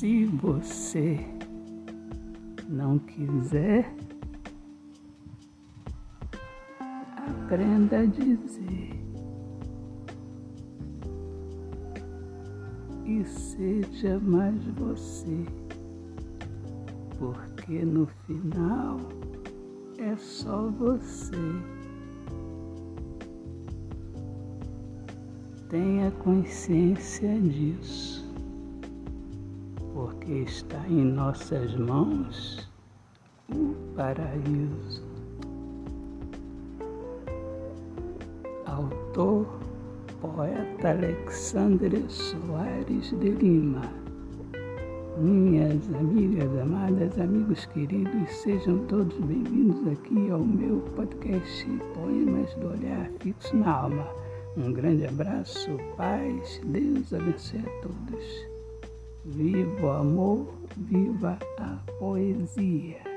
você não quiser, aprenda a dizer. E seja mais você, porque no final é só você. Tenha consciência disso porque está em nossas mãos o paraíso. Autor, poeta Alexandre Soares de Lima. Minhas amigas amadas, amigos queridos, sejam todos bem-vindos aqui ao meu podcast Poemas do Olhar Fixo na Alma. Um grande abraço, paz, Deus abençoe a todos. Viva o amor, viva a poesia.